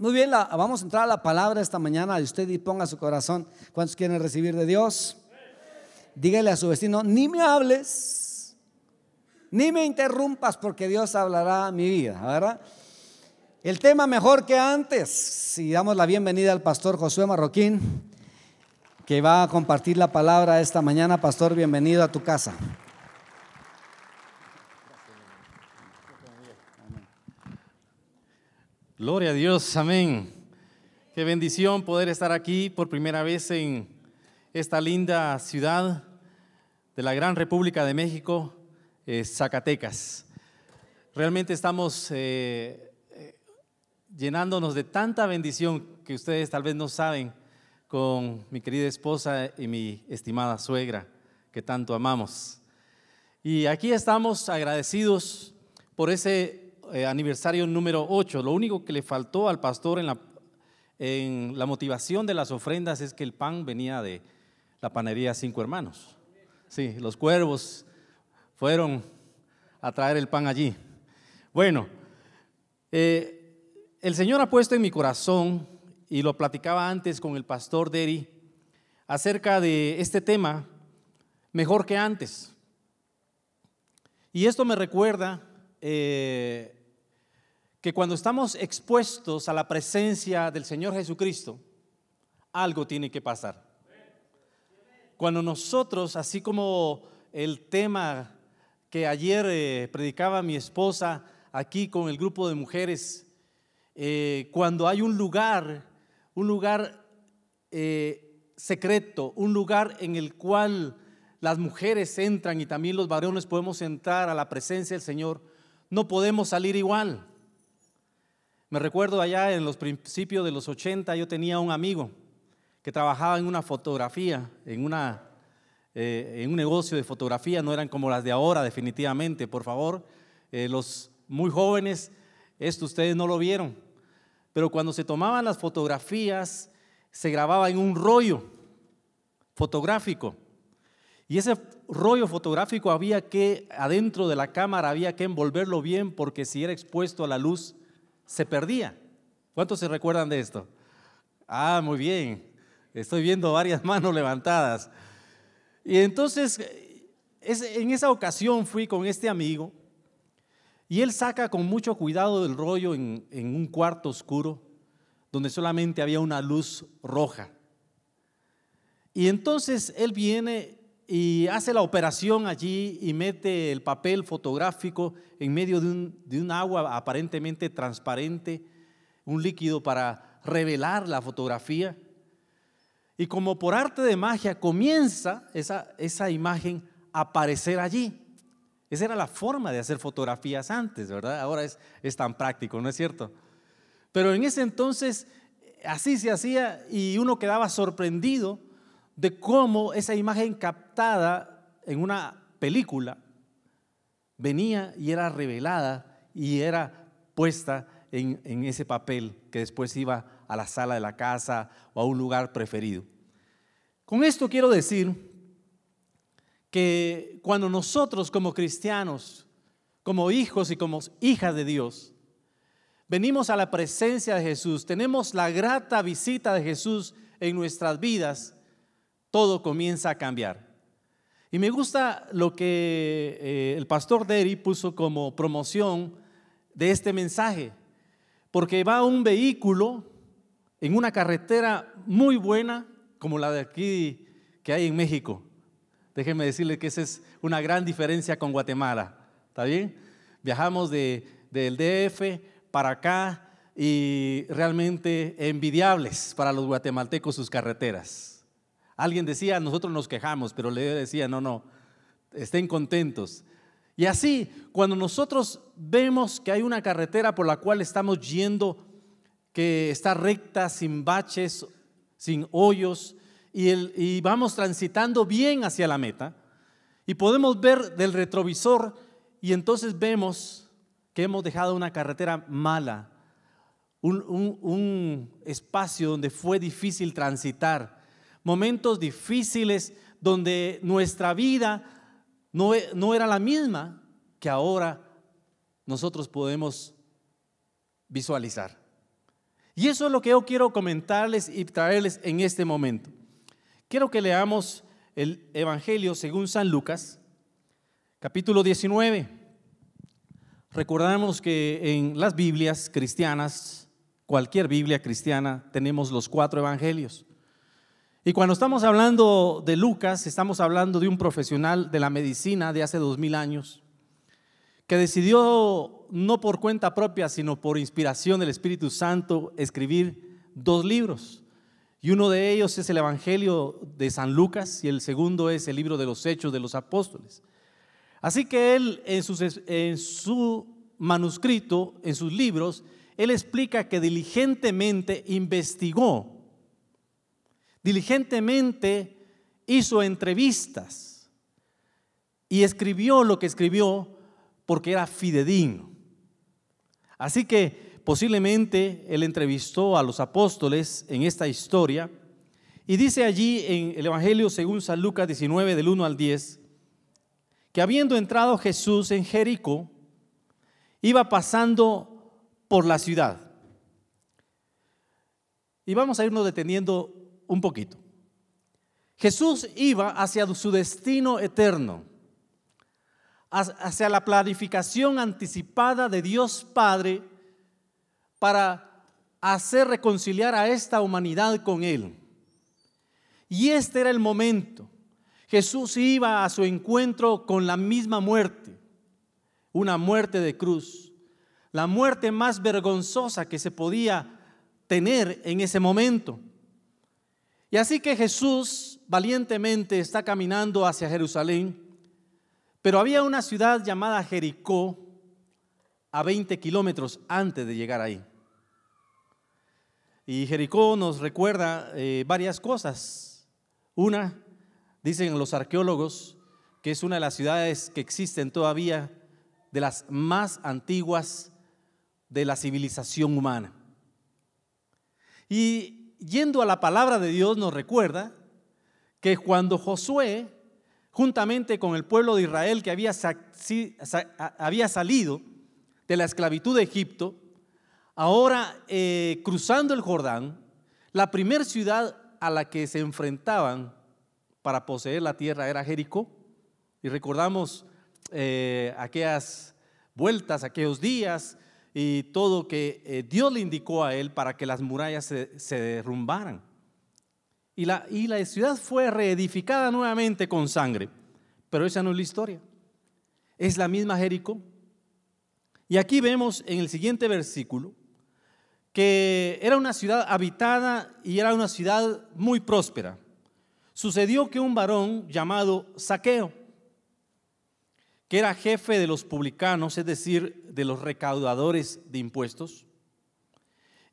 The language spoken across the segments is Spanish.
Muy bien, vamos a entrar a la palabra esta mañana. Y usted y ponga su corazón. ¿Cuántos quieren recibir de Dios? Dígale a su vecino, ni me hables, ni me interrumpas, porque Dios hablará a mi vida, ¿verdad? El tema mejor que antes. Si damos la bienvenida al pastor Josué Marroquín, que va a compartir la palabra esta mañana. Pastor, bienvenido a tu casa. Gloria a Dios, amén. Qué bendición poder estar aquí por primera vez en esta linda ciudad de la gran República de México, eh, Zacatecas. Realmente estamos eh, eh, llenándonos de tanta bendición que ustedes tal vez no saben con mi querida esposa y mi estimada suegra, que tanto amamos. Y aquí estamos agradecidos por ese eh, aniversario número 8. Lo único que le faltó al pastor en la, en la motivación de las ofrendas es que el pan venía de la panería Cinco Hermanos. Sí, los cuervos fueron a traer el pan allí. Bueno, eh, el Señor ha puesto en mi corazón, y lo platicaba antes con el pastor Deri, acerca de este tema, mejor que antes. Y esto me recuerda eh, que cuando estamos expuestos a la presencia del Señor Jesucristo, algo tiene que pasar. Cuando nosotros, así como el tema que ayer eh, predicaba mi esposa aquí con el grupo de mujeres, eh, cuando hay un lugar, un lugar eh, secreto, un lugar en el cual las mujeres entran y también los varones podemos entrar a la presencia del Señor, no podemos salir igual. Me recuerdo allá en los principios de los 80, yo tenía un amigo que trabajaba en una fotografía, en, una, eh, en un negocio de fotografía, no eran como las de ahora definitivamente, por favor. Eh, los muy jóvenes, esto ustedes no lo vieron, pero cuando se tomaban las fotografías, se grababa en un rollo fotográfico. Y ese rollo fotográfico había que, adentro de la cámara, había que envolverlo bien porque si era expuesto a la luz, se perdía. ¿Cuántos se recuerdan de esto? Ah, muy bien. Estoy viendo varias manos levantadas. Y entonces, en esa ocasión fui con este amigo y él saca con mucho cuidado el rollo en, en un cuarto oscuro donde solamente había una luz roja. Y entonces él viene y hace la operación allí y mete el papel fotográfico en medio de un, agua aparentemente transparente, un líquido para revelar la fotografía. Y como por arte de magia comienza esa, esa imagen a aparecer allí. Esa era la forma de hacer fotografías antes, ¿verdad? Ahora es, es tan práctico, ¿no es cierto? Pero en ese entonces así se hacía y uno quedaba sorprendido de cómo esa imagen captada en una película venía y era revelada y era puesta en, ese papel que después iba a la sala de la casa o a un lugar preferido. Con esto quiero decir que cuando nosotros como cristianos, como hijos y como hijas de Dios, venimos a la presencia de Jesús, tenemos la grata visita de Jesús en nuestras vidas, todo comienza a cambiar. Y me gusta lo que eh, el pastor Derry puso como promoción de este mensaje, porque va un vehículo en una carretera muy buena, como la de aquí que hay en México. Déjenme decirle que esa es una gran diferencia con Guatemala. ¿Está bien? Viajamos de, del DF para acá y realmente envidiables para los guatemaltecos sus carreteras. Alguien decía, nosotros nos quejamos, pero le decía, no, no, estén contentos. Y así, cuando nosotros vemos que hay una carretera por la cual estamos yendo, que está recta, sin baches, sin hoyos, y, vamos transitando bien hacia la meta, y podemos ver del retrovisor, y entonces vemos que hemos dejado una carretera mala, un espacio donde fue difícil transitar momentos difíciles donde nuestra vida no, no era la misma que ahora nosotros podemos visualizar. Y eso es lo que yo quiero comentarles y traerles en este momento. Quiero que leamos el Evangelio según San Lucas, capítulo 19. Recordamos que en las Biblias cristianas, cualquier Biblia cristiana, tenemos los cuatro Evangelios. Y cuando estamos hablando de Lucas, estamos hablando de un profesional de la medicina de hace dos mil años, que decidió, no por cuenta propia, sino por inspiración del Espíritu Santo, escribir dos libros. Y uno de ellos es el Evangelio de San Lucas y el segundo es el libro de los Hechos de los Apóstoles. Así que él en, en su manuscrito, en sus libros, él explica que diligentemente investigó, diligentemente hizo entrevistas y escribió lo que escribió porque era fidedigno. Así que posiblemente él entrevistó a los apóstoles en esta historia y dice allí en el Evangelio según San Lucas 19 del 1 al 10 que habiendo entrado Jesús en Jericó, iba pasando por la ciudad. Y vamos a irnos deteniendo un poquito. Jesús iba hacia su destino eterno hacia la planificación anticipada de Dios Padre para hacer reconciliar a esta humanidad con Él. Y este era el momento. Jesús iba a su encuentro con la misma muerte, una muerte de cruz, la muerte más vergonzosa que se podía tener en ese momento. Y así que Jesús valientemente está caminando hacia Jerusalén pero había una ciudad llamada Jericó a 20 kilómetros antes de llegar ahí. Y Jericó nos recuerda eh, varias cosas. Una, dicen los arqueólogos, que es una de las ciudades que existen todavía, de las más antiguas de la civilización humana. Y yendo a la palabra de Dios nos recuerda que cuando Josué juntamente con el pueblo de Israel que había, había salido de la esclavitud de Egipto, ahora eh, cruzando el Jordán, la primera ciudad a la que se enfrentaban para poseer la tierra era Jericó. Y recordamos eh, aquellas vueltas, aquellos días y todo que eh, Dios le indicó a él para que las murallas se, se derrumbaran. Y la, y la ciudad fue reedificada nuevamente con sangre. Pero esa no es la historia. Es la misma Jericó. Y aquí vemos en el siguiente versículo que era una ciudad habitada y era una ciudad muy próspera. Sucedió que un varón llamado Saqueo, que era jefe de los publicanos, es decir, de los recaudadores de impuestos,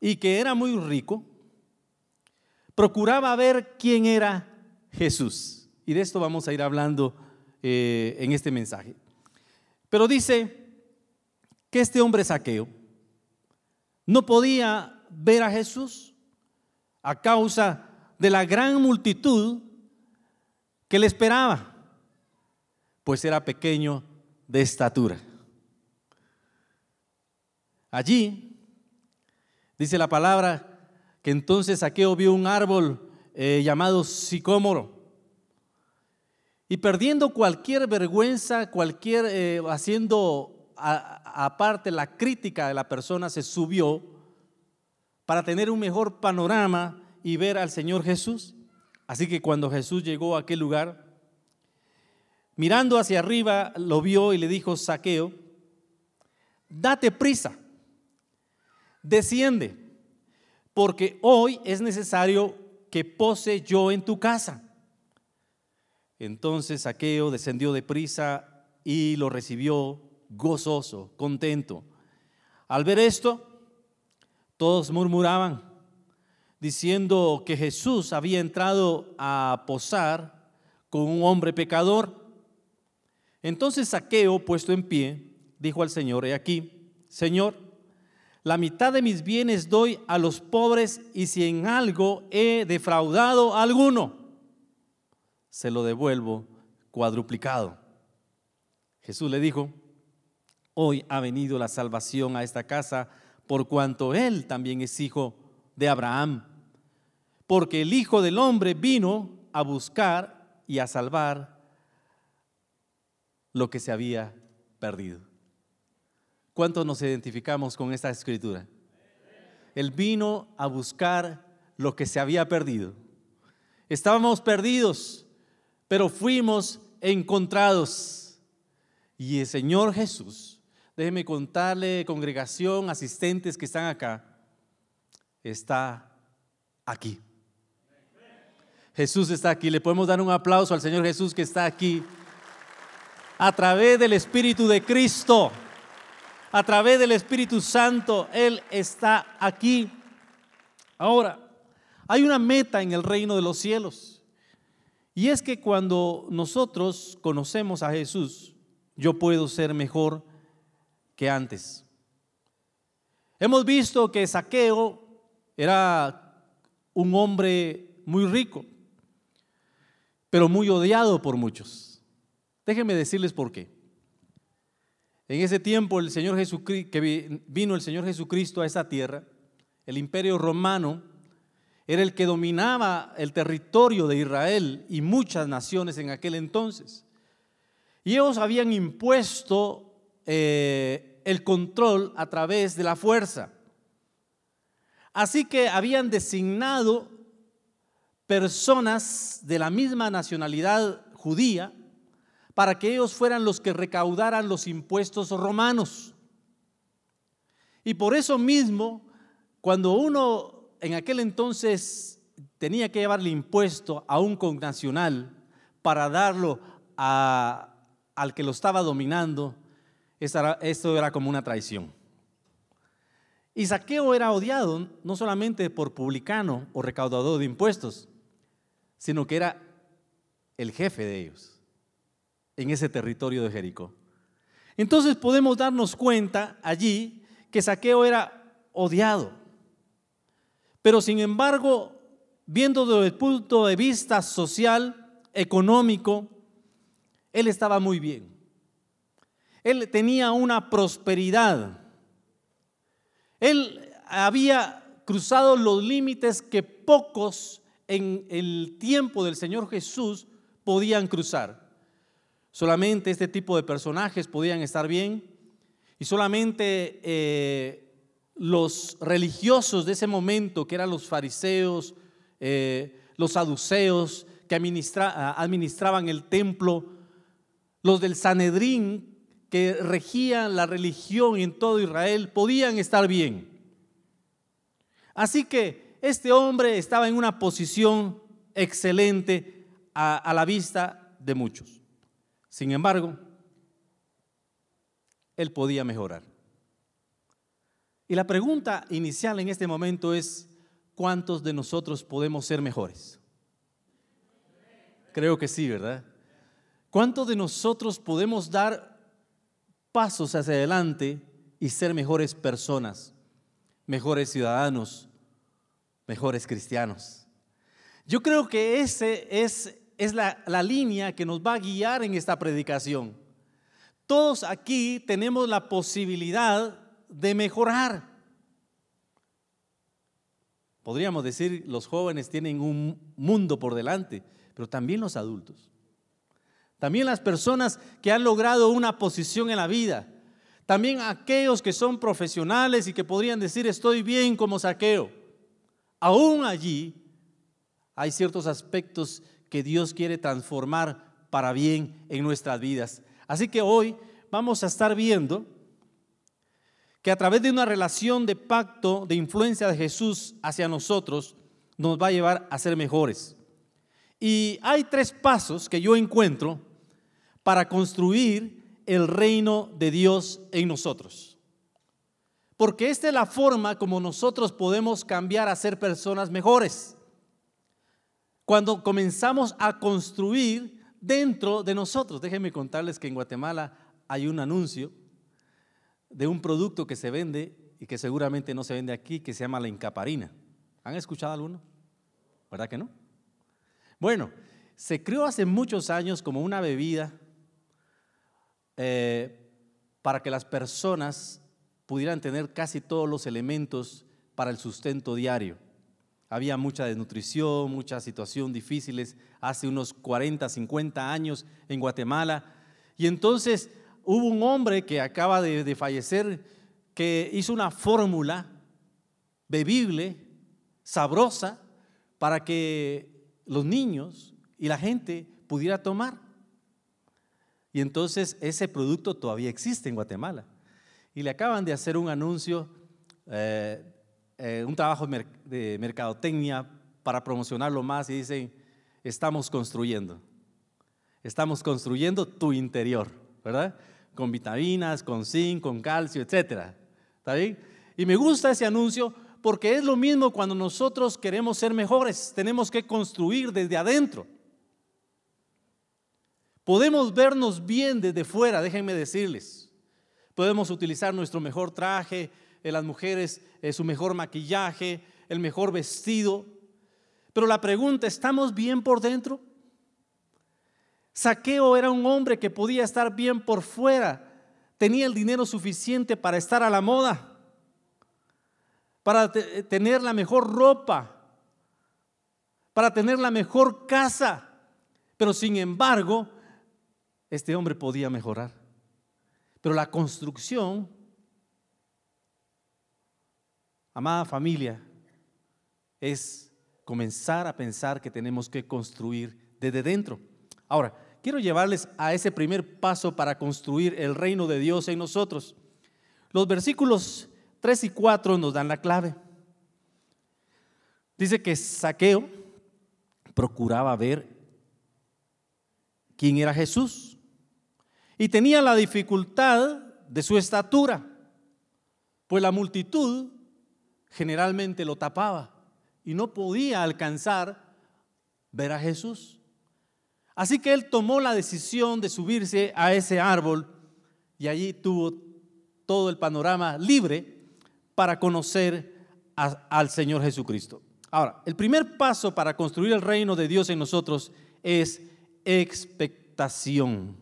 y que era muy rico, procuraba ver quién era Jesús. Y de esto vamos a ir hablando eh, en este mensaje. Pero dice que este hombre saqueo no podía ver a Jesús a causa de la gran multitud que le esperaba, pues era pequeño de estatura. Allí dice la palabra que entonces Saqueo vio un árbol eh, llamado sicómoro. Y perdiendo cualquier vergüenza, cualquier, eh, haciendo aparte la crítica de la persona, se subió para tener un mejor panorama y ver al Señor Jesús. Así que cuando Jesús llegó a aquel lugar, mirando hacia arriba, lo vio y le dijo, Saqueo, date prisa, desciende porque hoy es necesario que pose yo en tu casa. Entonces Saqueo descendió de prisa y lo recibió gozoso, contento. Al ver esto, todos murmuraban, diciendo que Jesús había entrado a posar con un hombre pecador. Entonces Saqueo, puesto en pie, dijo al Señor, he aquí, Señor, la mitad de mis bienes doy a los pobres y si en algo he defraudado a alguno, se lo devuelvo cuadruplicado. Jesús le dijo, hoy ha venido la salvación a esta casa por cuanto él también es hijo de Abraham, porque el Hijo del Hombre vino a buscar y a salvar lo que se había perdido. ¿Cuántos nos identificamos con esta escritura? Él vino a buscar lo que se había perdido. Estábamos perdidos, pero fuimos encontrados. Y el Señor Jesús, déjeme contarle, congregación, asistentes que están acá, está aquí. Jesús está aquí. Le podemos dar un aplauso al Señor Jesús que está aquí. A través del Espíritu de Cristo, a través del Espíritu Santo, Él está aquí. Ahora, hay una meta en el reino de los cielos. Y es que cuando nosotros conocemos a Jesús, yo puedo ser mejor que antes. Hemos visto que Saqueo era un hombre muy rico, pero muy odiado por muchos. Déjenme decirles por qué. En ese tiempo el Señor Jesucristo, que vino el Señor Jesucristo a esa tierra, el imperio romano era el que dominaba el territorio de Israel y muchas naciones en aquel entonces. Y ellos habían impuesto eh, el control a través de la fuerza. Así que habían designado personas de la misma nacionalidad judía para que ellos fueran los que recaudaran los impuestos romanos. Y por eso mismo, cuando uno en aquel entonces tenía que llevarle impuesto a un connacional para darlo al que lo estaba dominando, esto era como una traición. Y Saqueo era odiado no solamente por publicano o recaudador de impuestos, sino que era el jefe de ellos en ese territorio de Jericó. Entonces podemos darnos cuenta allí que Saqueo era odiado. Pero sin embargo, viendo desde el punto de vista social, económico, él estaba muy bien. Él tenía una prosperidad. Él había cruzado los límites que pocos en el tiempo del Señor Jesús podían cruzar. Solamente este tipo de personajes podían estar bien y solamente eh, los religiosos de ese momento, que eran los fariseos, eh, los saduceos, que administraban el templo, los del Sanedrín, que regían la religión en todo Israel, podían estar bien. Así que este hombre estaba en una posición excelente a la vista de muchos. Sin embargo, él podía mejorar. Y la pregunta inicial en este momento es, ¿cuántos de nosotros podemos ser mejores? Creo que sí, ¿verdad? ¿Cuántos de nosotros podemos dar pasos hacia adelante y ser mejores personas, mejores ciudadanos, mejores cristianos? Yo creo que ese es, es la, la línea que nos va a guiar en esta predicación. Todos aquí tenemos la posibilidad de mejorar. Podríamos decir, los jóvenes tienen un mundo por delante, pero también los adultos. También las personas que han logrado una posición en la vida. También aquellos que son profesionales y que podrían decir, estoy bien como saqueo. Aún allí hay ciertos aspectos que Dios quiere transformar para bien en nuestras vidas. Así que hoy vamos a estar viendo que a través de una relación de pacto, de influencia de Jesús hacia nosotros, nos va a llevar a ser mejores. Y hay tres pasos que yo encuentro para construir el reino de Dios en nosotros. Porque esta es la forma como nosotros podemos cambiar a ser personas mejores. Cuando comenzamos a construir dentro de nosotros. Déjenme contarles que en Guatemala hay un anuncio de un producto que se vende y que seguramente no se vende aquí, que se llama la incaparina. ¿Han escuchado alguno? ¿Verdad que no? Bueno, se creó hace muchos años como una bebida eh, para que las personas pudieran tener casi todos los elementos para el sustento diario. Había mucha desnutrición, muchas situaciones difíciles hace unos 40, 50 años en Guatemala. Y entonces hubo un hombre que acaba de, de fallecer que hizo una fórmula bebible, sabrosa, para que los niños y la gente pudiera tomar. Y entonces ese producto todavía existe en Guatemala. Y le acaban de hacer un anuncio, eh, eh, un trabajo de mercadotecnia para promocionarlo más y dicen, estamos construyendo. Estamos construyendo tu interior, ¿verdad? Con vitaminas, con zinc, con calcio, etc. ¿Está bien? Y me gusta ese anuncio porque es lo mismo cuando nosotros queremos ser mejores, tenemos que construir desde adentro. Podemos vernos bien desde fuera, déjenme decirles. Podemos utilizar nuestro mejor traje, eh, las mujeres eh, su mejor maquillaje, el mejor vestido. Pero la pregunta, ¿estamos bien por dentro? Saqueo era un hombre que podía estar bien por fuera, tenía el dinero suficiente para estar a la moda, para tener la mejor ropa, para tener la mejor casa, pero sin embargo este hombre podía mejorar. Pero la construcción, amada familia, es comenzar a pensar que tenemos que construir desde dentro. Ahora, quiero llevarles a ese primer paso para construir el reino de Dios en nosotros. Los versículos 3 y 4 nos dan la clave. Dice que Saqueo procuraba ver quién era Jesús y tenía la dificultad de su estatura, pues la multitud generalmente lo tapaba y no podía alcanzar ver a Jesús. Así que él tomó la decisión de subirse a ese árbol y allí tuvo todo el panorama libre para conocer al Señor Jesucristo. Ahora, el primer paso para construir el reino de Dios en nosotros es expectación.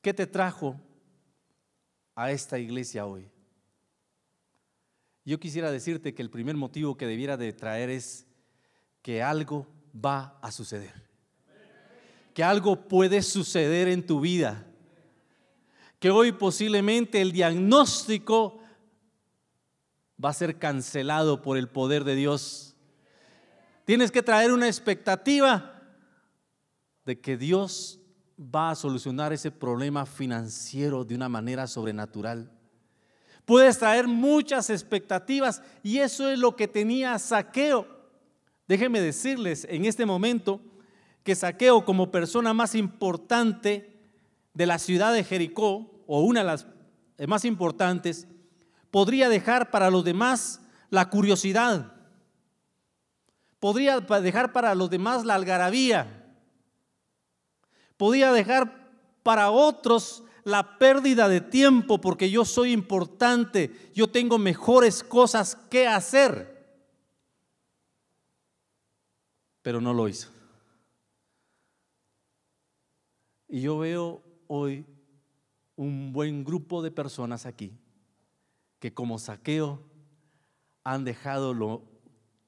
¿Qué te trajo a esta iglesia hoy? Yo quisiera decirte que el primer motivo que debiera de traer es que algo va a suceder. Que algo puede suceder en tu vida. Que hoy posiblemente el diagnóstico va a ser cancelado por el poder de Dios. Tienes que traer una expectativa de que Dios va a solucionar ese problema financiero de una manera sobrenatural. Puedes traer muchas expectativas y eso es lo que tenía Saqueo. Déjenme decirles en este momento que Saqueo como persona más importante de la ciudad de Jericó, o una de las más importantes, podría dejar para los demás la curiosidad, podría dejar para los demás la algarabía, podía dejar para otros la pérdida de tiempo porque yo soy importante, yo tengo mejores cosas que hacer. Pero no lo hizo. Y yo veo hoy un buen grupo de personas aquí que como saqueo han dejado lo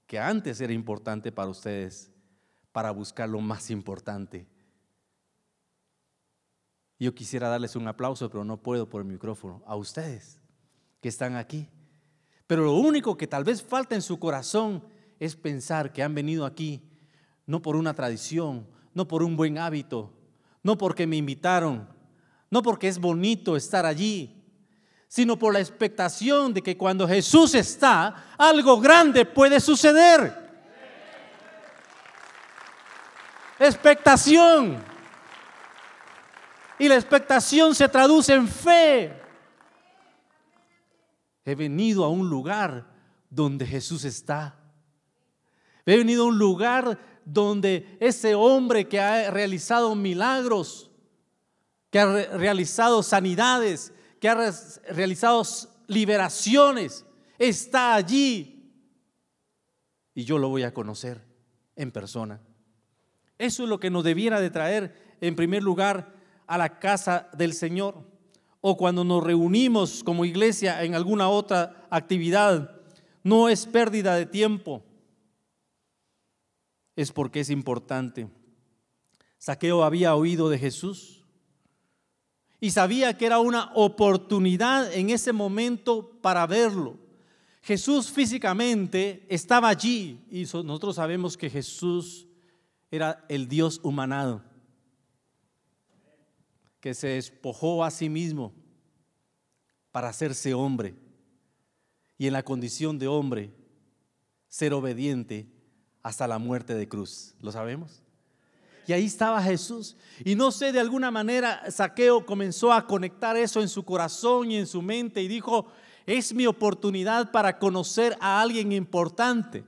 que antes era importante para ustedes para buscar lo más importante yo quisiera darles un aplauso, pero no puedo por el micrófono. A ustedes que están aquí. Pero lo único que tal vez falta en su corazón es pensar que han venido aquí no por una tradición, no por un buen hábito, no porque me invitaron, no porque es bonito estar allí, sino por la expectación de que cuando Jesús está, algo grande puede suceder. Expectación. Y la expectación se traduce en fe. He venido a un lugar donde Jesús está. He venido a un lugar donde ese hombre que ha realizado milagros, que ha realizado sanidades, que ha realizado liberaciones, está allí. Y yo lo voy a conocer en persona. Eso es lo que nos debiera de traer en primer lugar a la casa del Señor. o cuando nos reunimos como iglesia en alguna otra actividad, no es pérdida de tiempo, es porque es importante. Saqueo había oído de Jesús y sabía que era una oportunidad en ese momento para verlo. Jesús físicamente estaba allí y nosotros sabemos que Jesús era el Dios humanado, que se despojó a sí mismo para hacerse hombre y en la condición de hombre ser obediente hasta la muerte de cruz. ¿Lo sabemos? Y ahí estaba Jesús. Y no sé, de alguna manera Saqueo comenzó a conectar eso en su corazón y en su mente y dijo, es mi oportunidad para conocer a alguien importante.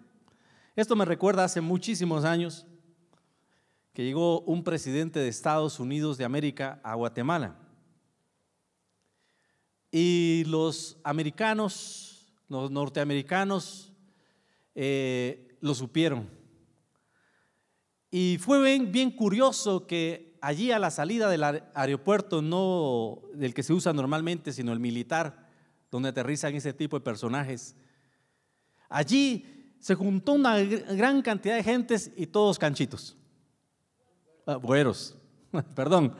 Esto me recuerda hace muchísimos años que llegó un presidente de Estados Unidos de América a Guatemala. Y los americanos, los norteamericanos, eh, lo supieron. Y fue bien, bien, curioso que allí a la salida del aeropuerto, no del que se usa normalmente, sino el militar, donde aterrizan ese tipo de personajes, allí se juntó una gran cantidad de gentes y todos canchitos. Güeros, perdón,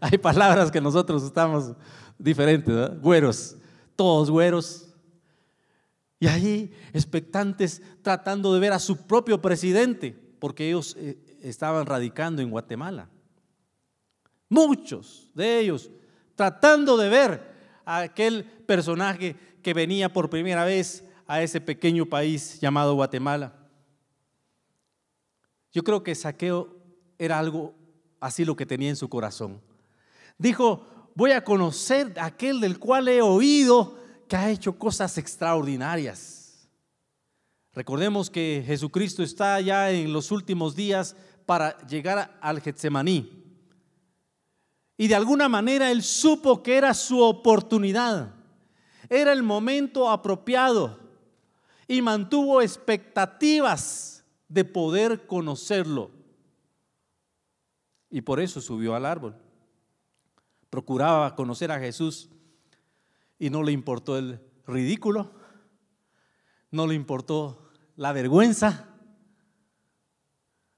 hay palabras que nosotros estamos diferentes, güeros, todos güeros. Y ahí expectantes tratando de ver a su propio presidente, porque ellos eh, estaban radicando en Guatemala. Muchos de ellos tratando de ver a aquel personaje que venía por primera vez a ese pequeño país llamado Guatemala. Yo creo que Saqueo era algo así lo que tenía en su corazón. Dijo, voy a conocer a aquel del cual he oído que ha hecho cosas extraordinarias. Recordemos que Jesucristo está ya en los últimos días para llegar al Getsemaní. Y de alguna manera él supo que era su oportunidad, era el momento apropiado y mantuvo expectativas de poder conocerlo y por eso subió al árbol. Procuraba conocer a Jesús y no le importó el ridículo, no le importó la vergüenza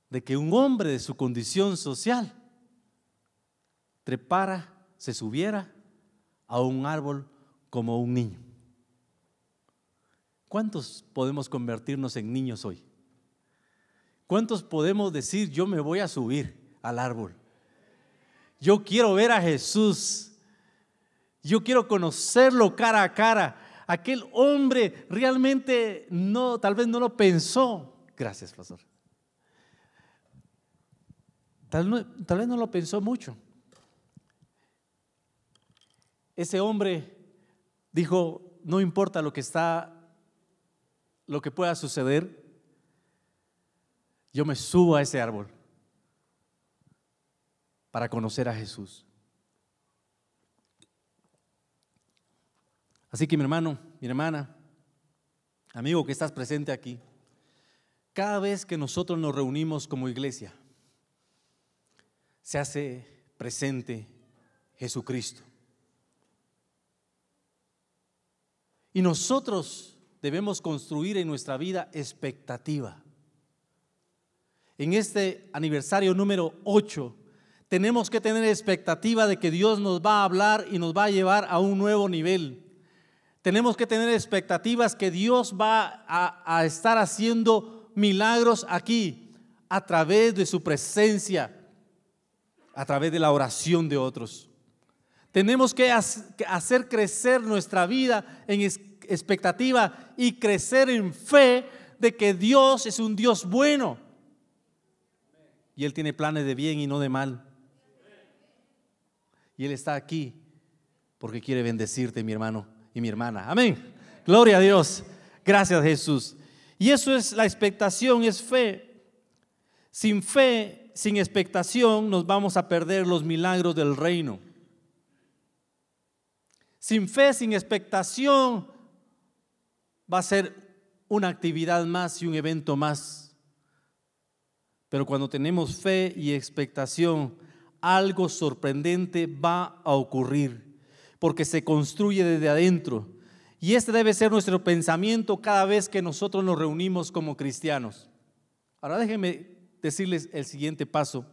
de que un hombre de su condición social trepara, se subiera a un árbol como un niño. ¿Cuántos podemos convertirnos en niños hoy? ¿Cuántos podemos decir yo me voy a subir? Al árbol. Yo quiero ver a Jesús. Yo quiero conocerlo cara a cara. Aquel hombre realmente no, tal vez no lo pensó. Gracias, pastor. Tal, tal vez no lo pensó mucho. Ese hombre dijo, no importa lo que está, lo que pueda suceder, yo me subo a ese árbol para conocer a Jesús. Así que mi hermano, mi hermana, amigo que estás presente aquí, cada vez que nosotros nos reunimos como iglesia, se hace presente Jesucristo. Y nosotros debemos construir en nuestra vida expectativa. En este aniversario número 8 tenemos que tener expectativa de que Dios nos va a hablar y nos va a llevar a un nuevo nivel. Tenemos que tener expectativas que Dios va a, estar haciendo milagros aquí a través de su presencia, a través de la oración de otros. Tenemos que hacer crecer nuestra vida en expectativa y crecer en fe de que Dios es un Dios bueno. Y Él tiene planes de bien y no de mal. Y Él está aquí porque quiere bendecirte, mi hermano y mi hermana. Amén. Gloria a Dios. Gracias, Jesús. Y eso es la expectación, es fe. Sin fe, sin expectación, nos vamos a perder los milagros del reino. Sin fe, sin expectación, va a ser una actividad más y un evento más. Pero cuando tenemos fe y expectación, algo sorprendente va a ocurrir. porque se construye desde adentro. Y este debe ser nuestro pensamiento cada vez que nosotros nos reunimos como cristianos. Ahora déjenme decirles el siguiente paso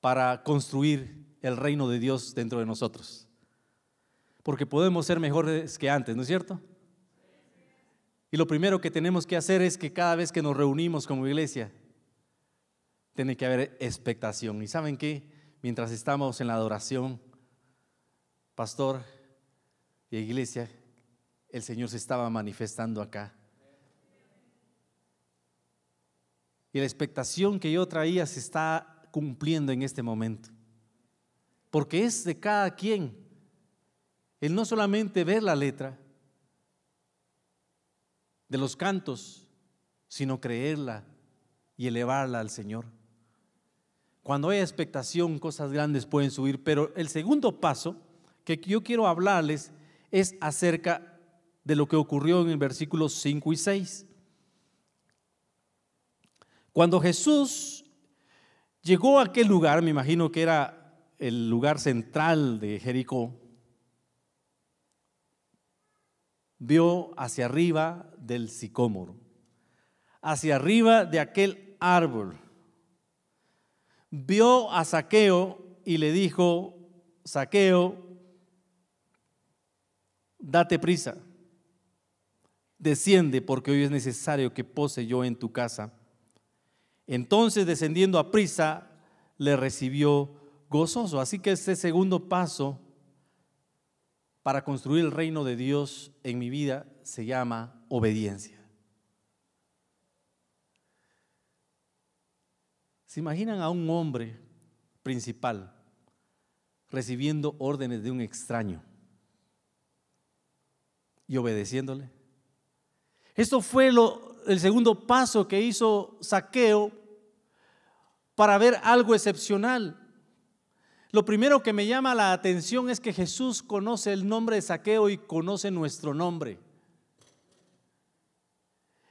para construir el reino de Dios dentro de nosotros. Porque podemos ser mejores que antes, ¿no es cierto? Y lo primero que tenemos que hacer es que cada vez que nos reunimos como iglesia, tiene que haber expectación. ¿Y saben qué? Mientras estamos en la adoración, pastor y iglesia, el Señor se estaba manifestando acá. Y la expectación que yo traía se está cumpliendo en este momento. Porque es de cada quien el no solamente ver la letra de los cantos, sino creerla y elevarla al Señor. Cuando hay expectación, cosas grandes pueden subir, pero el segundo paso que yo quiero hablarles es acerca de lo que ocurrió en el versículos 5 y 6. Cuando Jesús llegó a aquel lugar, me imagino que era el lugar central de Jericó, vio hacia arriba del sicómoro, hacia arriba de aquel árbol. Vio a Saqueo y le dijo, Saqueo, date prisa, desciende porque hoy es necesario que pose yo en tu casa. Entonces, descendiendo a prisa, le recibió gozoso. Así que este segundo paso para construir el reino de Dios en mi vida se llama obediencia. ¿Se imaginan a un hombre principal recibiendo órdenes de un extraño y obedeciéndole? Esto fue lo, el segundo paso que hizo Saqueo para ver algo excepcional. Lo primero que me llama la atención es que Jesús conoce el nombre de Saqueo y conoce nuestro nombre.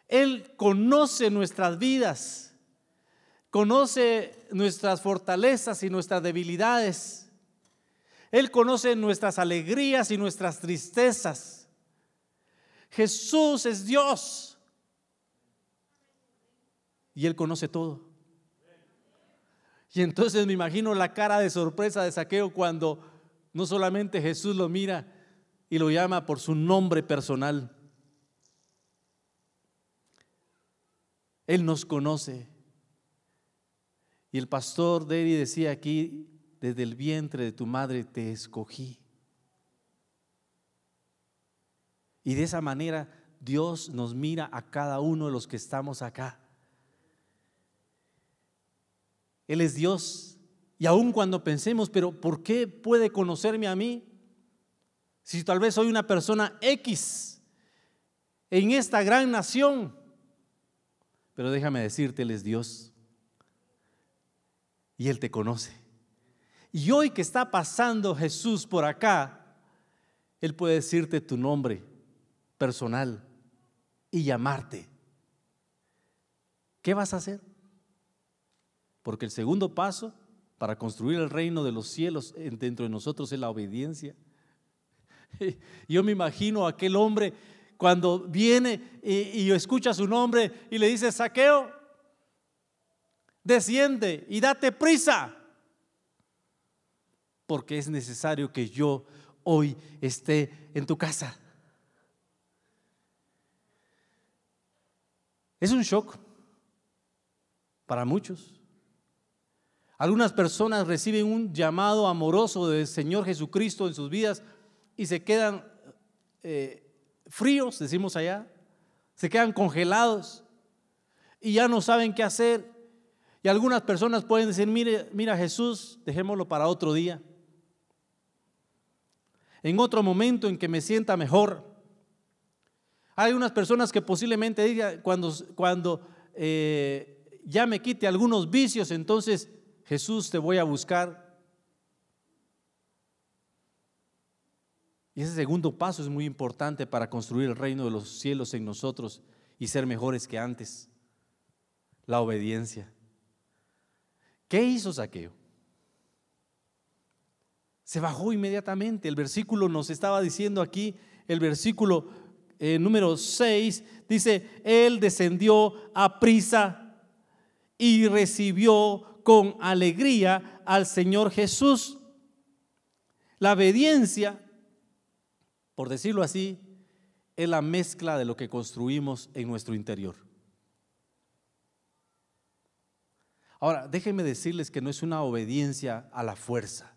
Él conoce nuestras vidas, conoce nuestras fortalezas y nuestras debilidades. Él conoce nuestras alegrías y nuestras tristezas. Jesús es Dios y Él conoce todo. Y entonces me imagino la cara de sorpresa de Saqueo cuando no solamente Jesús lo mira y lo llama por su nombre personal. Él nos conoce. Y el pastor Deri decía aquí, desde el vientre de tu madre te escogí. Y de esa manera Dios nos mira a cada uno de los que estamos acá. Él es Dios. Y aun cuando pensemos, pero ¿por qué puede conocerme a mí? Si tal vez soy una persona X en esta gran nación. Pero déjame decirte, Él es Dios. Y Él te conoce. Y hoy que está pasando Jesús por acá, Él puede decirte tu nombre personal y llamarte. ¿Qué vas a hacer? Porque el segundo paso para construir el reino de los cielos dentro de nosotros es la obediencia. Yo me imagino a aquel hombre cuando viene y, escucha su nombre y le dice, saqueo, desciende y date prisa, porque es necesario que yo hoy esté en tu casa. Es un shock para muchos. Algunas personas reciben un llamado amoroso del Señor Jesucristo en sus vidas y se quedan eh, fríos, decimos allá, se quedan congelados y ya no saben qué hacer. Y algunas personas pueden decir, mire, mira Jesús, dejémoslo para otro día. En otro momento en que me sienta mejor. Hay unas personas que posiblemente digan, cuando, cuando eh, ya me quite algunos vicios, entonces Jesús, te voy a buscar. Y ese segundo paso es muy importante para construir el reino de los cielos en nosotros y ser mejores que antes. La obediencia. ¿Qué hizo Saqueo? se bajó inmediatamente. El versículo nos estaba diciendo aquí, el versículo eh, número 6, dice, Él descendió a prisa y recibió con alegría al Señor Jesús. La obediencia, por decirlo así, es la mezcla de lo que construimos en nuestro interior. Ahora, déjenme decirles que no es una obediencia a la fuerza.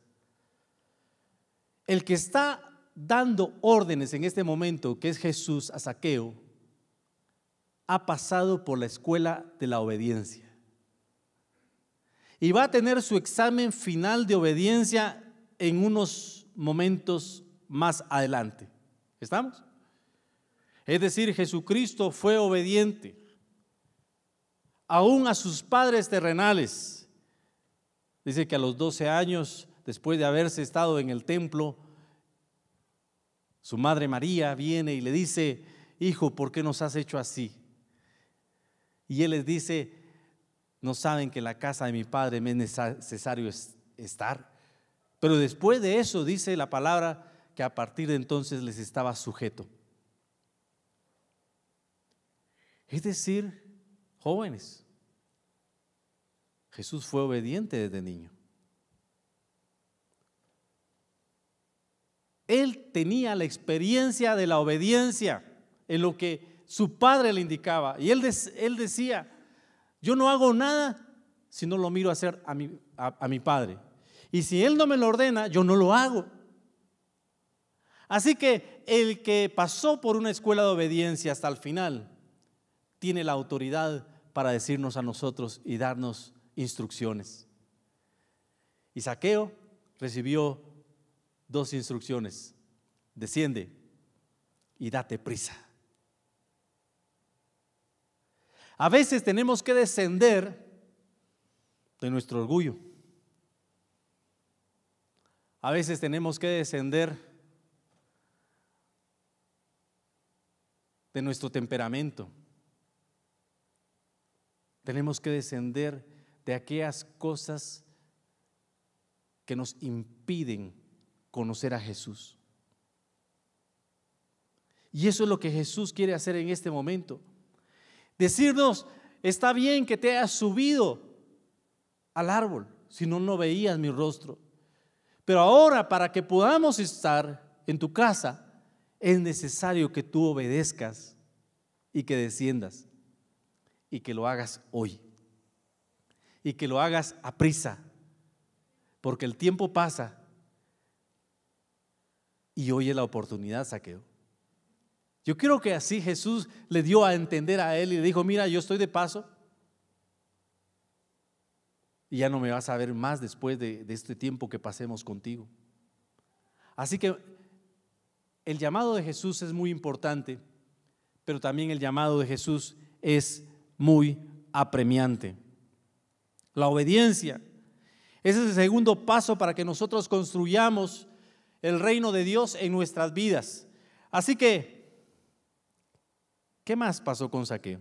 El que está dando órdenes en este momento, que es Jesús a Saqueo, ha pasado por la escuela de la obediencia. Y va a tener su examen final de obediencia en unos momentos más adelante. ¿Estamos? Es decir, Jesucristo fue obediente aún a sus padres terrenales. Dice que a los 12 años después de haberse estado en el templo, su madre María viene y le dice, hijo, ¿por qué nos has hecho así? Y él les dice, no saben que en la casa de mi padre me es necesario estar. Pero después de eso dice la palabra que a partir de entonces les estaba sujeto. Es decir, jóvenes, Jesús fue obediente desde niño. Él tenía la experiencia de la obediencia en lo que su padre le indicaba. Y él, él decía, yo no hago nada si no lo miro hacer a mi, a mi padre. Y si él no me lo ordena, yo no lo hago. Así que el que pasó por una escuela de obediencia hasta el final tiene la autoridad para decirnos a nosotros y darnos instrucciones. Y Saqueo recibió dos instrucciones. Desciende y date prisa. A veces tenemos que descender de nuestro orgullo. A veces tenemos que descender de nuestro temperamento. Tenemos que descender de aquellas cosas que nos impiden conocer a Jesús. Y eso es lo que Jesús quiere hacer en este momento. Decirnos, está bien que te hayas subido al árbol, si no, no veías mi rostro. Pero ahora, para que podamos estar en tu casa, es necesario que tú obedezcas y que desciendas y que lo hagas hoy. Y que lo hagas a prisa, porque el tiempo pasa y hoy es la oportunidad, saqueo. Yo creo que así Jesús le dio a entender a él y le dijo, mira, yo estoy de paso y ya no me vas a ver más después de, de este tiempo que pasemos contigo. Así que el llamado de Jesús es muy importante, pero también el llamado de Jesús es muy apremiante. La obediencia. Es el segundo paso para que nosotros construyamos el reino de Dios en nuestras vidas. Así que, ¿qué más pasó con Saqueo?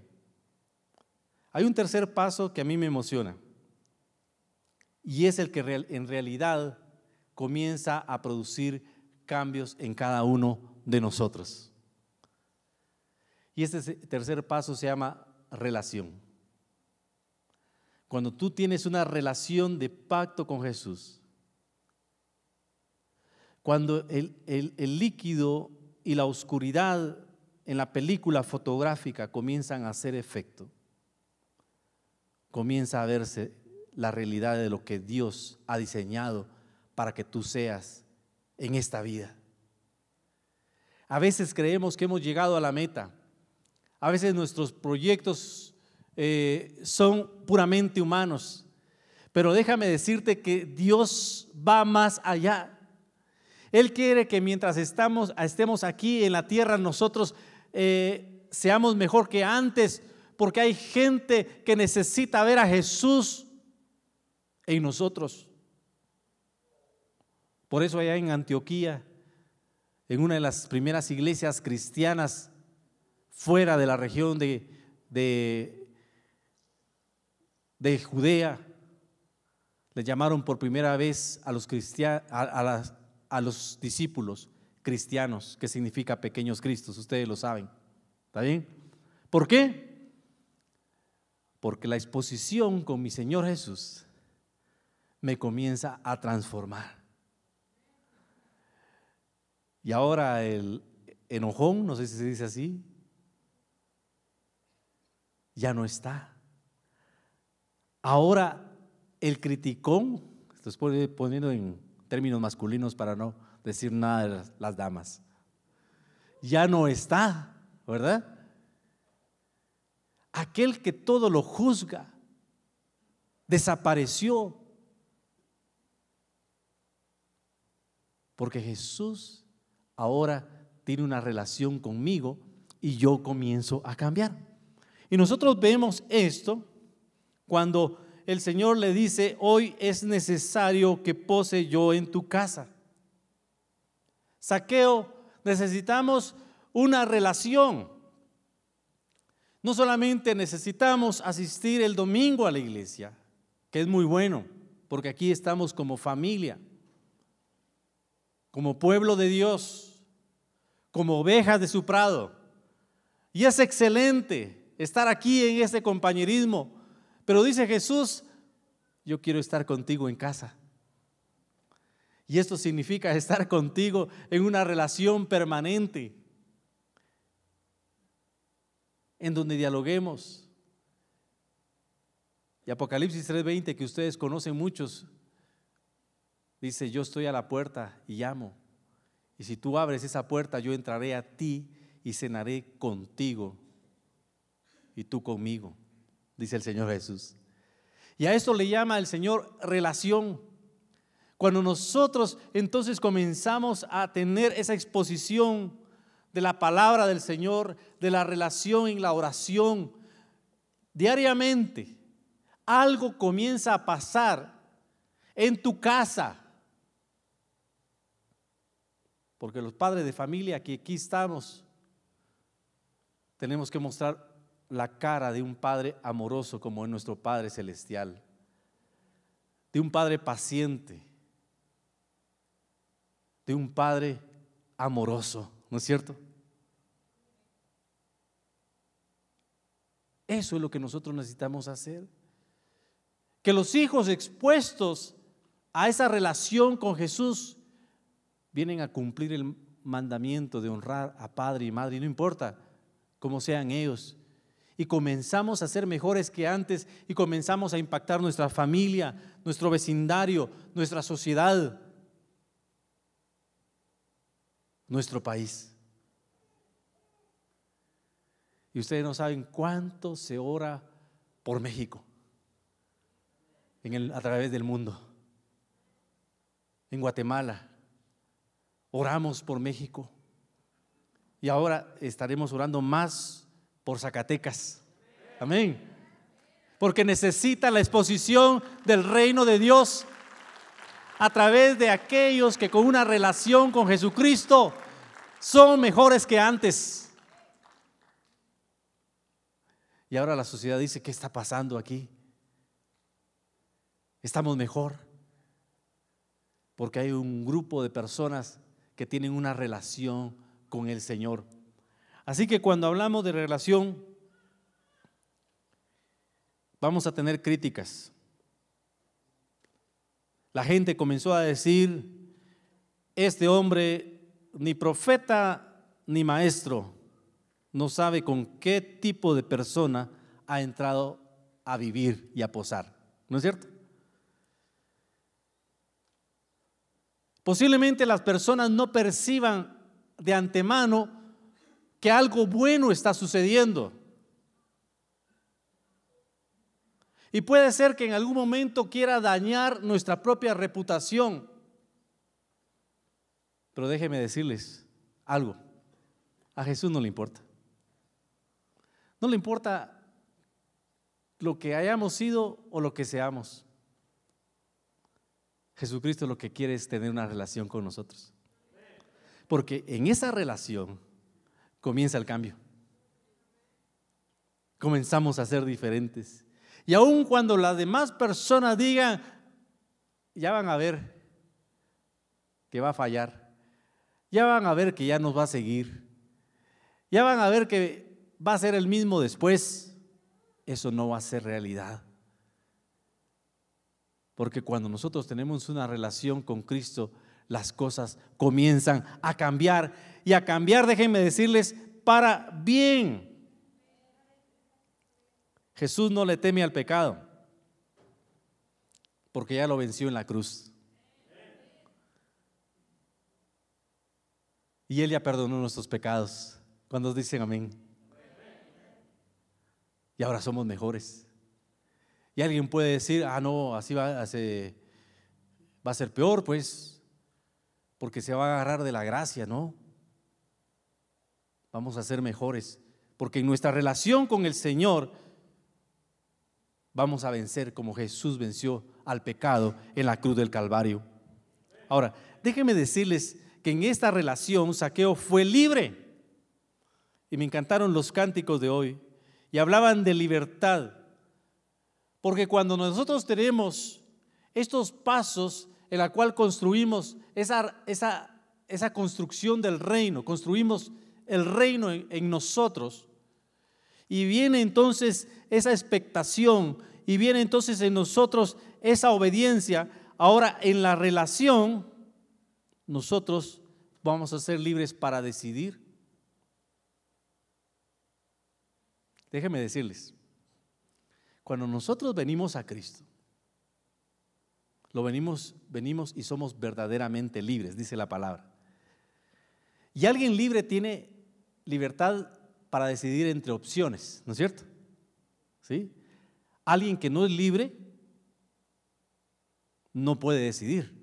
Hay un tercer paso que a mí me emociona y es el que en realidad comienza a producir cambios en cada uno de nosotros. Y este tercer paso se llama relación. Cuando tú tienes una relación de pacto con Jesús, cuando el, líquido y la oscuridad en la película fotográfica comienzan a hacer efecto, comienza a verse la realidad de lo que Dios ha diseñado para que tú seas en esta vida. A veces creemos que hemos llegado a la meta. A veces nuestros proyectos eh, son puramente humanos. Pero déjame decirte que Dios va más allá. Él quiere que mientras estamos, estemos aquí en la tierra nosotros eh, seamos mejor que antes, porque hay gente que necesita ver a Jesús en nosotros. Por eso allá en Antioquía, en una de las primeras iglesias cristianas fuera de la región de, de, de Judea, le llamaron por primera vez a los, a, a los discípulos cristianos, que significa pequeños cristos, ustedes lo saben. ¿Está bien? ¿Por qué? Porque la exposición con mi Señor Jesús me comienza a transformar. Y ahora el enojón, no sé si se dice así, ya no está. Ahora el criticón, estoy poniendo en términos masculinos para no decir nada de las damas, ya no está, ¿verdad? Aquel que todo lo juzga, desapareció. Porque Jesús ahora tiene una relación conmigo y yo comienzo a cambiar. Y nosotros vemos esto cuando el Señor le dice, hoy es necesario que pose yo en tu casa. Saqueo, necesitamos una relación. No solamente necesitamos asistir el domingo a la iglesia, que es muy bueno, porque aquí estamos como familia, como pueblo de Dios, como ovejas de su prado. Y es excelente estar aquí en este compañerismo, pero dice Jesús, yo quiero estar contigo en casa. Y esto significa estar contigo en una relación permanente, en donde dialoguemos. Y Apocalipsis 3:20, que ustedes conocen muchos, dice, yo estoy a la puerta y llamo. Y si tú abres esa puerta, yo entraré a ti y cenaré contigo y tú conmigo, dice el Señor Jesús. Y a esto le llama el Señor relación. Cuando nosotros entonces comenzamos a tener esa exposición de la palabra del Señor, de la relación en la oración, diariamente, algo comienza a pasar en tu casa. Porque los padres de familia que aquí estamos, tenemos que mostrar la cara de un Padre amoroso como es nuestro Padre Celestial, de un Padre paciente, de un Padre amoroso, ¿no es cierto? Eso es lo que nosotros necesitamos hacer. Que los hijos expuestos a esa relación con Jesús vienen a cumplir el mandamiento de honrar a padre y madre, y no importa cómo sean ellos, y comenzamos a ser mejores que antes y comenzamos a impactar nuestra familia, nuestro vecindario, nuestra sociedad, nuestro país. Y ustedes no saben cuánto se ora por México en el, a través del mundo. En Guatemala oramos por México y ahora estaremos orando más por Zacatecas. Amén. Porque necesita la exposición del reino de Dios a través de aquellos que con una relación con Jesucristo son mejores que antes. Y ahora la sociedad dice, ¿qué está pasando aquí? Estamos mejor. Porque hay un grupo de personas que tienen una relación con el Señor. Así que cuando hablamos de relación, vamos a tener críticas. La gente comenzó a decir, este hombre ni profeta ni maestro no sabe con qué tipo de persona ha entrado a vivir y a posar. ¿No es cierto? Posiblemente las personas no perciban de antemano que algo bueno está sucediendo. Y puede ser que en algún momento quiera dañar nuestra propia reputación. Pero déjeme decirles algo. A Jesús no le importa. No le importa lo que hayamos sido o lo que seamos. Jesucristo lo que quiere es tener una relación con nosotros. Porque en esa relación comienza el cambio. Comenzamos a ser diferentes. Y aun cuando las demás personas digan, ya van a ver, que va a fallar. Ya van a ver que ya nos va a seguir. Ya van a ver que va a ser el mismo después. Eso no va a ser realidad. Porque cuando nosotros tenemos una relación con Cristo, las cosas comienzan a cambiar. Y a cambiar, déjenme decirles, para bien. Jesús no le teme al pecado, porque ya lo venció en la cruz. Y Él ya perdonó nuestros pecados. Cuando dicen amén. Y ahora somos mejores. Y alguien puede decir, ah, no, así va, va a ser peor, pues, porque se va a agarrar de la gracia, ¿no? Vamos a ser mejores, porque en nuestra relación con el Señor vamos a vencer como Jesús venció al pecado en la cruz del Calvario. Ahora, déjenme decirles que en esta relación Saqueo fue libre. Y me encantaron los cánticos de hoy. Y hablaban de libertad. Porque cuando nosotros tenemos estos pasos en la cual construimos esa, esa, esa construcción del reino, construimos el reino en, en nosotros, y viene entonces esa expectación y viene entonces en nosotros esa obediencia. Ahora en la relación, nosotros vamos a ser libres para decidir. Déjenme decirles, cuando nosotros venimos a Cristo, lo venimos, venimos y somos verdaderamente libres, dice la palabra. Y alguien libre tiene libertad para decidir entre opciones, ¿no es cierto? ¿Sí? Alguien que no es libre no puede decidir.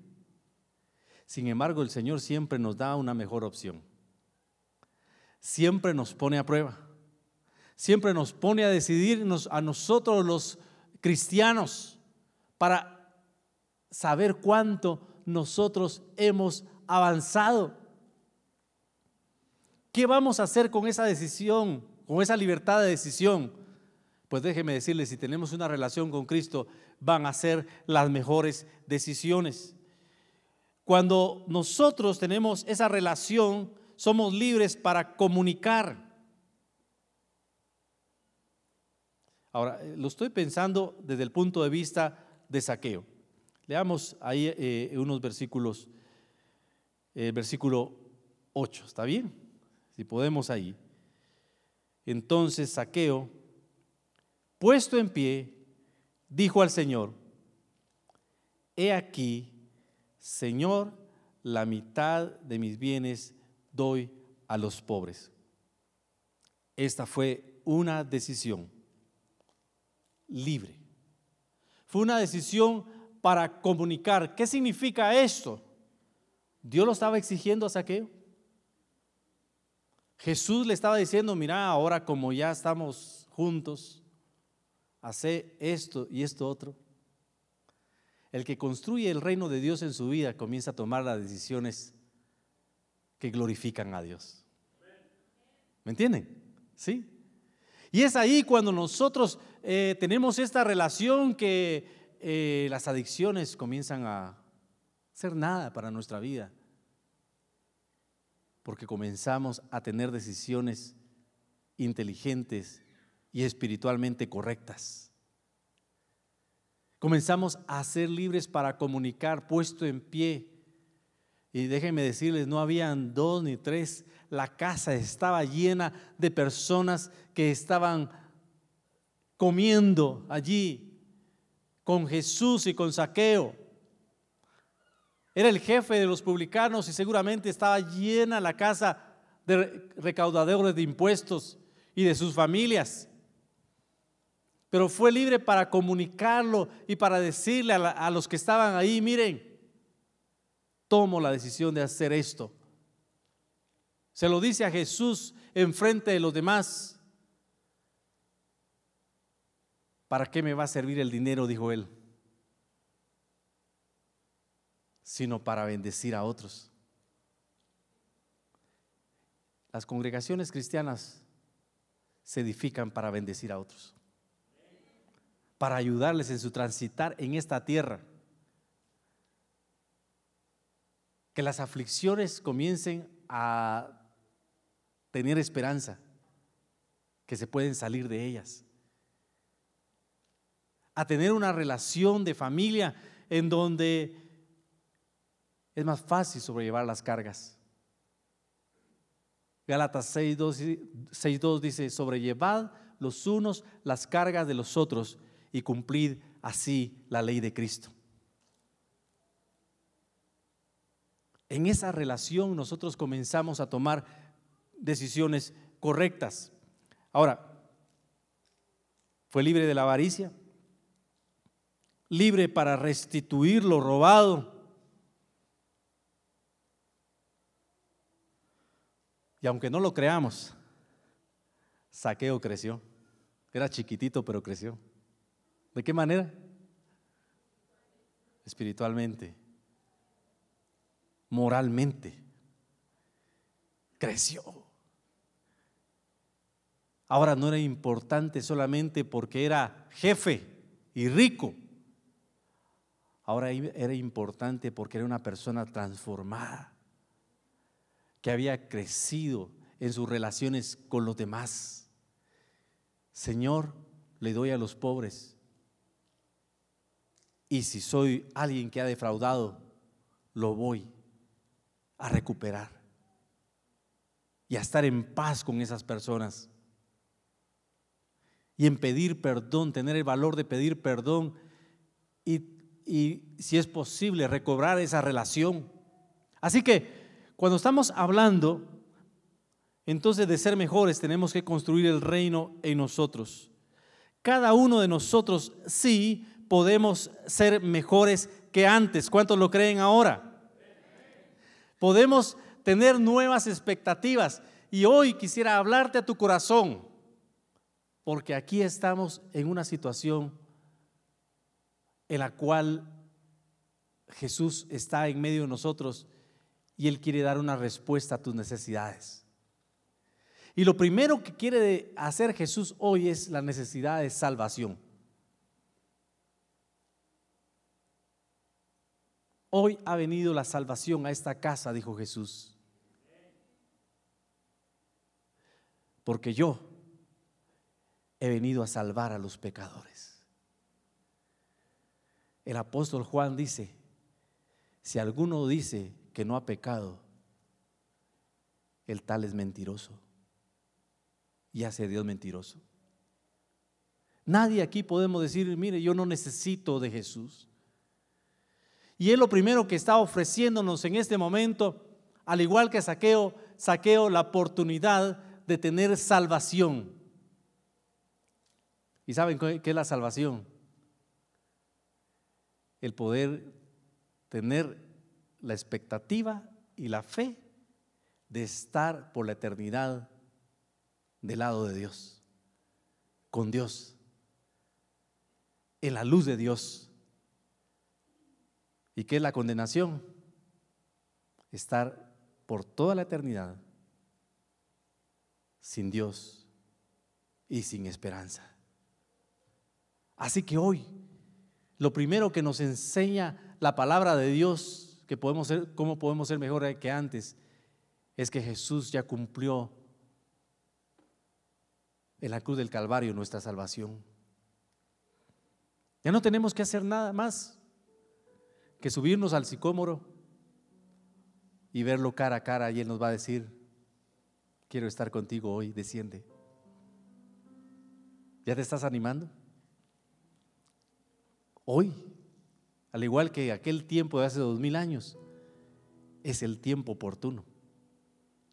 Sin embargo, el Señor siempre nos da una mejor opción. Siempre nos pone a prueba. Siempre nos pone a decidirnos a nosotros los cristianos para saber cuánto nosotros hemos avanzado. ¿Qué vamos a hacer con esa decisión, con esa libertad de decisión? Pues déjeme decirle, si tenemos una relación con Cristo, van a ser las mejores decisiones. Cuando nosotros tenemos esa relación, somos libres para comunicar. Ahora, eh, lo estoy pensando desde el punto de vista de saqueo. Leamos ahí eh, unos versículos, el versículo 8, ¿está bien? Si podemos ahí. Entonces saqueo, puesto en pie, dijo al Señor, he aquí Señor, la mitad de mis bienes doy a los pobres. Esta fue una decisión libre. Fue una decisión para comunicar. ¿Qué significa esto? Dios lo estaba exigiendo a Saqueo. Jesús le estaba diciendo, mira, ahora como ya estamos juntos, hace esto y esto otro. El que construye el reino de Dios en su vida comienza a tomar las decisiones que glorifican a Dios. ¿Me entienden? ¿Sí? Y es ahí cuando nosotros eh, tenemos esta relación que eh, las adicciones comienzan a ser nada para nuestra vida. Porque comenzamos a tener decisiones inteligentes y espiritualmente correctas. Comenzamos a ser libres para comunicar, puesto en pie. Y déjenme decirles, no habían dos ni tres, la casa estaba llena de personas que estaban comiendo allí con Jesús y con Saqueo. Era el jefe de los publicanos y seguramente estaba llena la casa de recaudadores de impuestos y de sus familias pero fue libre para comunicarlo y para decirle a, los que estaban ahí, miren, tomo la decisión de hacer esto. Se lo dice a Jesús en frente de los demás. ¿Para qué me va a servir el dinero? dijo él. Sino para bendecir a otros. Las congregaciones cristianas se edifican para bendecir a otros para ayudarles en su transitar en esta tierra. que las aflicciones comiencen a tener esperanza, que se pueden salir de ellas, a tener una relación de familia en donde es más fácil sobrellevar las cargas. Gálatas 6.2 dice, sobrellevad los unos las cargas de los otros y cumplid así la ley de Cristo. En esa relación nosotros comenzamos a tomar decisiones correctas. Ahora, fue libre de la avaricia, libre para restituir lo robado. Y aunque no lo creamos, Saqueo creció. Era chiquitito, pero creció. ¿De qué manera? Espiritualmente, moralmente. Creció. Ahora no era importante solamente porque era jefe y rico. Ahora era importante porque era una persona transformada, que había crecido en sus relaciones con los demás. Señor, le doy a los pobres. Y si soy alguien que ha defraudado, lo voy a recuperar y a estar en paz con esas personas. Y en pedir perdón, tener el valor de pedir perdón y, y si es posible recobrar esa relación. Así que cuando estamos hablando entonces de ser mejores tenemos que construir el reino en nosotros. Cada uno de nosotros sí podemos ser mejores que antes. ¿Cuántos lo creen ahora? Podemos tener nuevas expectativas. Y hoy quisiera hablarte a tu corazón, porque aquí estamos en una situación en la cual Jesús está en medio de nosotros y Él quiere dar una respuesta a tus necesidades. Y lo primero que quiere hacer Jesús hoy es la necesidad de salvación. Hoy ha venido la salvación a esta casa, dijo Jesús. Porque yo he venido a salvar a los pecadores. El apóstol Juan dice, si alguno dice que no ha pecado, el tal es mentiroso y hace Dios mentiroso. Nadie aquí podemos decir, mire, yo no necesito de Jesús. Y es lo primero que está ofreciéndonos en este momento, al igual que Saqueo, Saqueo la oportunidad de tener salvación. ¿Y saben qué es la salvación? El poder tener la expectativa y la fe de estar por la eternidad del lado de Dios, con Dios, en la luz de Dios. ¿Y qué es la condenación? Estar por toda la eternidad sin Dios y sin esperanza. Así que hoy, lo primero que nos enseña la palabra de Dios, que podemos ser, cómo podemos ser mejor que antes, es que Jesús ya cumplió en la cruz del Calvario nuestra salvación. Ya no tenemos que hacer nada más que subirnos al sicómoro y verlo cara a cara y Él nos va a decir, quiero estar contigo hoy, desciende. ¿Ya te estás animando? Hoy, al igual que aquel tiempo de hace dos mil años, es el tiempo oportuno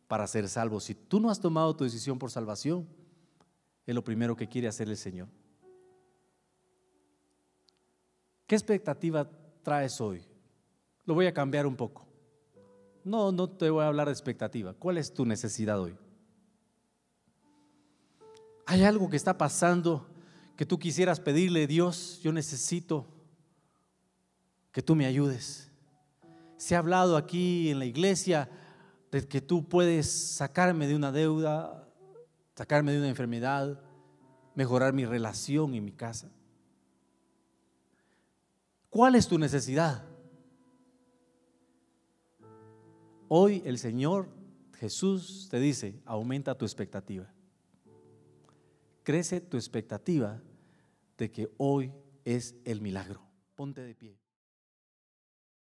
para ser salvo. Si tú no has tomado tu decisión por salvación, es lo primero que quiere hacer el Señor. ¿Qué expectativa traes hoy? Lo voy a cambiar un poco. No, no te voy a hablar de expectativa. ¿Cuál es tu necesidad hoy? ¿Hay algo que está pasando que tú quisieras pedirle, Dios, yo necesito que tú me ayudes? Se ha hablado aquí en la iglesia de que tú puedes sacarme de una deuda, sacarme de una enfermedad, mejorar mi relación en mi casa. ¿Cuál es tu necesidad? Hoy el Señor Jesús te dice, aumenta tu expectativa. Crece tu expectativa de que hoy es el milagro. Ponte de pie.